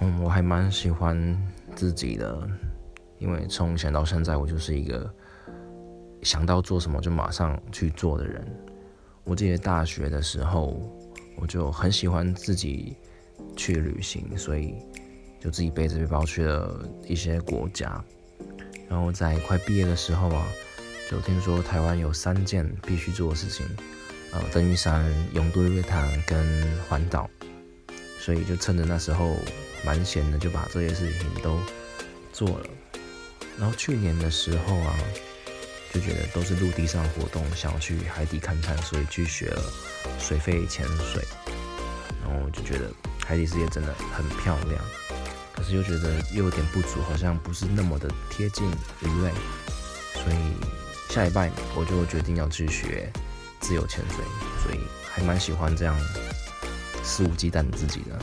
嗯，我还蛮喜欢自己的，因为从前到现在，我就是一个想到做什么就马上去做的人。我记得大学的时候，我就很喜欢自己去旅行，所以就自己背着背包去了一些国家。然后在快毕业的时候啊，就听说台湾有三件必须做的事情，呃，登玉山、永渡日月潭跟环岛，所以就趁着那时候。蛮闲的，就把这些事情都做了。然后去年的时候啊，就觉得都是陆地上活动，想要去海底看看，所以去学了水肺潜水。然后就觉得海底世界真的很漂亮，可是又觉得又有点不足，好像不是那么的贴近鱼类。所以下一拜我就决定要去学自由潜水，所以还蛮喜欢这样肆无忌惮的自己呢。